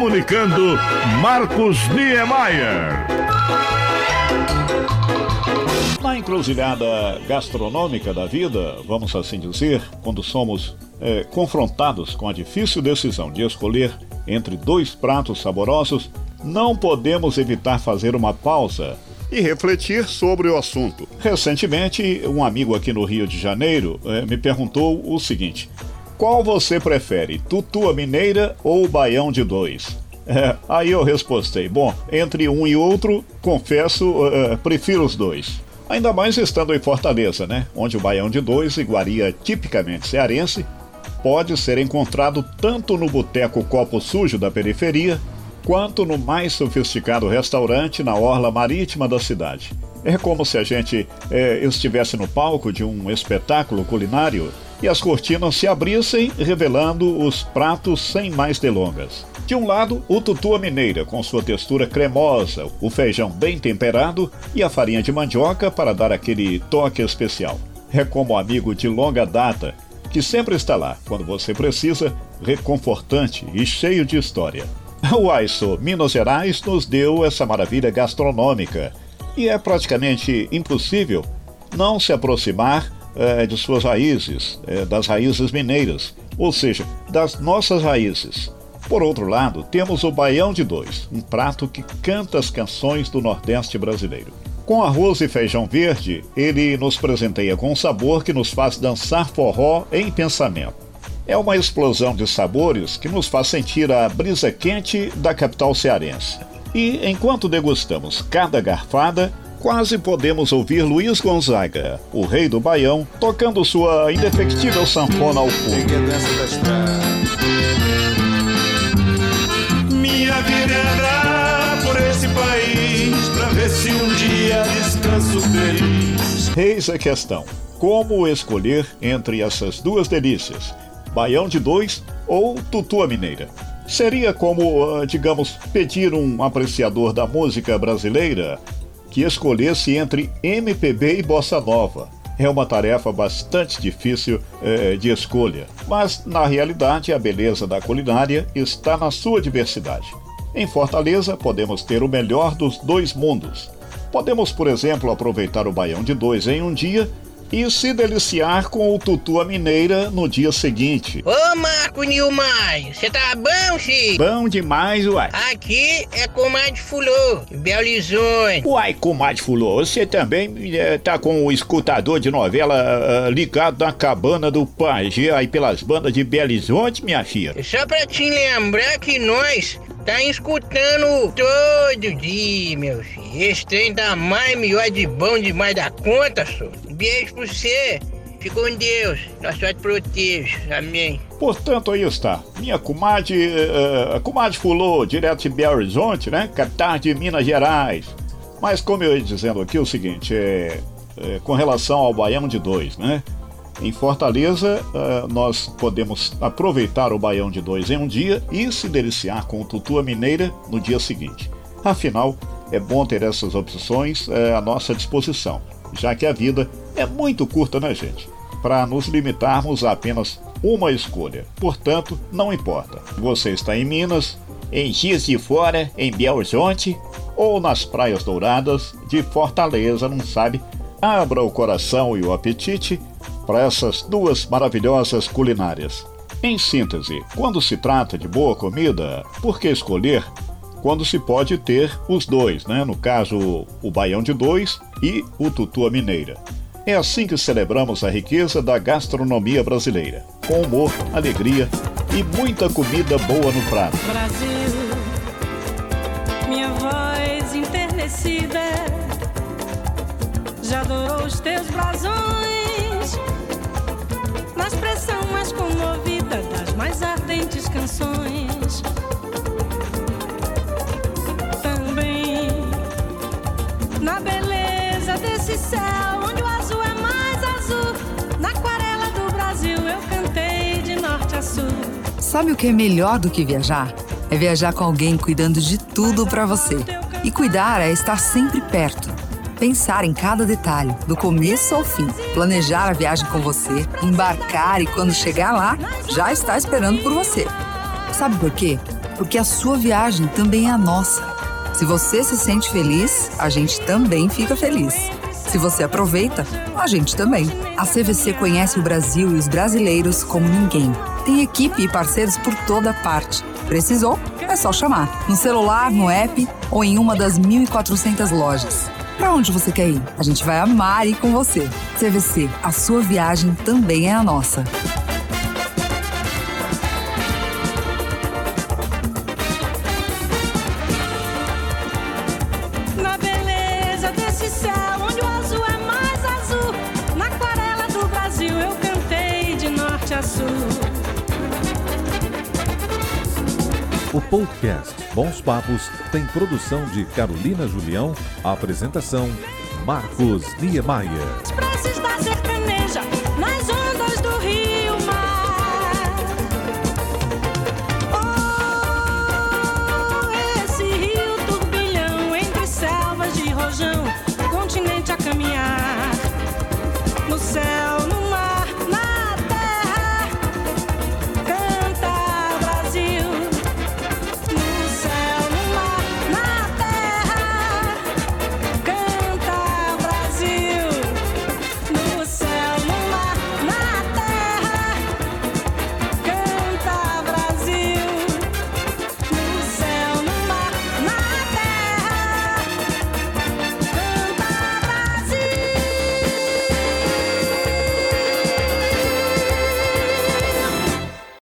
comunicando Marcos Niemeyer. Na encruzilhada gastronômica da vida, vamos assim dizer, quando somos é, confrontados com a difícil decisão de escolher entre dois pratos saborosos, não podemos evitar fazer uma pausa e refletir sobre o assunto. Recentemente, um amigo aqui no Rio de Janeiro é, me perguntou o seguinte: qual você prefere, tutua mineira ou baião de dois? É, aí eu respostei: bom, entre um e outro, confesso, é, prefiro os dois. Ainda mais estando em Fortaleza, né? Onde o baião de dois, iguaria tipicamente cearense, pode ser encontrado tanto no boteco Copo Sujo da periferia, quanto no mais sofisticado restaurante na orla marítima da cidade. É como se a gente é, estivesse no palco de um espetáculo culinário e as cortinas se abrissem, revelando os pratos sem mais delongas. De um lado, o tutua mineira, com sua textura cremosa, o feijão bem temperado e a farinha de mandioca para dar aquele toque especial. É como amigo de longa data, que sempre está lá quando você precisa, reconfortante e cheio de história. O AISO Minas Gerais nos deu essa maravilha gastronômica e é praticamente impossível não se aproximar é, de suas raízes, é, das raízes mineiras, ou seja, das nossas raízes. Por outro lado, temos o Baião de Dois, um prato que canta as canções do Nordeste brasileiro. Com arroz e feijão verde, ele nos presenteia com um sabor que nos faz dançar forró em pensamento. É uma explosão de sabores que nos faz sentir a brisa quente da capital cearense. E enquanto degustamos cada garfada, quase podemos ouvir Luiz Gonzaga, o rei do Baião, tocando sua indefectível sanfona ao fundo. se um dia descanso feliz. Eis a questão: como escolher entre essas duas delícias, baião de dois ou tutua mineira? Seria como, ah, digamos, pedir um apreciador da música brasileira que escolhesse entre MPB e bossa nova. É uma tarefa bastante difícil é, de escolha, mas na realidade a beleza da culinária está na sua diversidade. Em Fortaleza, podemos ter o melhor dos dois mundos. Podemos, por exemplo, aproveitar o baião de dois em um dia e se deliciar com o tutua mineira no dia seguinte. Ô Marco Nilmar, você tá bom, filho? Bom demais, uai. Aqui é Comadre Fulô, Belo Horizonte. Uai, Comadre Fulô, você também é, tá com o escutador de novela uh, ligado na cabana do Pajé aí pelas bandas de Belo Horizonte, minha filha? Só pra te lembrar que nós tá escutando todo dia, meu filho. Esse trem tá mais melhor de bom demais da conta, senhor. Beijo pra você. Fica com Deus. Nossa te proteja. Amém. Portanto, aí está. Minha comadre, uh, a comadre Fulô, direto de Belo Horizonte, né? Catar de Minas Gerais. Mas como eu ia dizendo aqui, o seguinte, é, é com relação ao Baião de Dois, né? Em Fortaleza, uh, nós podemos aproveitar o Baião de Dois em um dia e se deliciar com Tutua Mineira no dia seguinte. Afinal, é bom ter essas opções uh, à nossa disposição já que a vida é muito curta, né, gente? Para nos limitarmos a apenas uma escolha. Portanto, não importa. Você está em Minas, em Giz de Fora, em Belo Horizonte ou nas Praias Douradas de Fortaleza, não sabe? Abra o coração e o apetite para essas duas maravilhosas culinárias. Em síntese, quando se trata de boa comida, por que escolher quando se pode ter os dois, né? No caso, o baião de dois e o tutua mineira. É assim que celebramos a riqueza da gastronomia brasileira, com humor, alegria e muita comida boa no prato. Brasil, minha voz enternecida já adorou os teus beleza desse céu, onde o azul é mais azul. Na aquarela do Brasil eu cantei de norte a sul. Sabe o que é melhor do que viajar? É viajar com alguém cuidando de tudo para você. E cuidar é estar sempre perto. Pensar em cada detalhe, do começo ao fim. Planejar a viagem com você, embarcar e quando chegar lá, já está esperando por você. Sabe por quê? porque a sua viagem também é a nossa. Se você se sente feliz, a gente também fica feliz. Se você aproveita, a gente também. A CVC conhece o Brasil e os brasileiros como ninguém. Tem equipe e parceiros por toda parte. Precisou? É só chamar. No celular, no app ou em uma das 1.400 lojas. Para onde você quer ir? A gente vai amar ir com você. CVC, a sua viagem também é a nossa. Brasil eu cantei de norte a sul. O podcast Bons Papos tem produção de Carolina Julião, apresentação Marcos Niemeyer. Da sertaneja,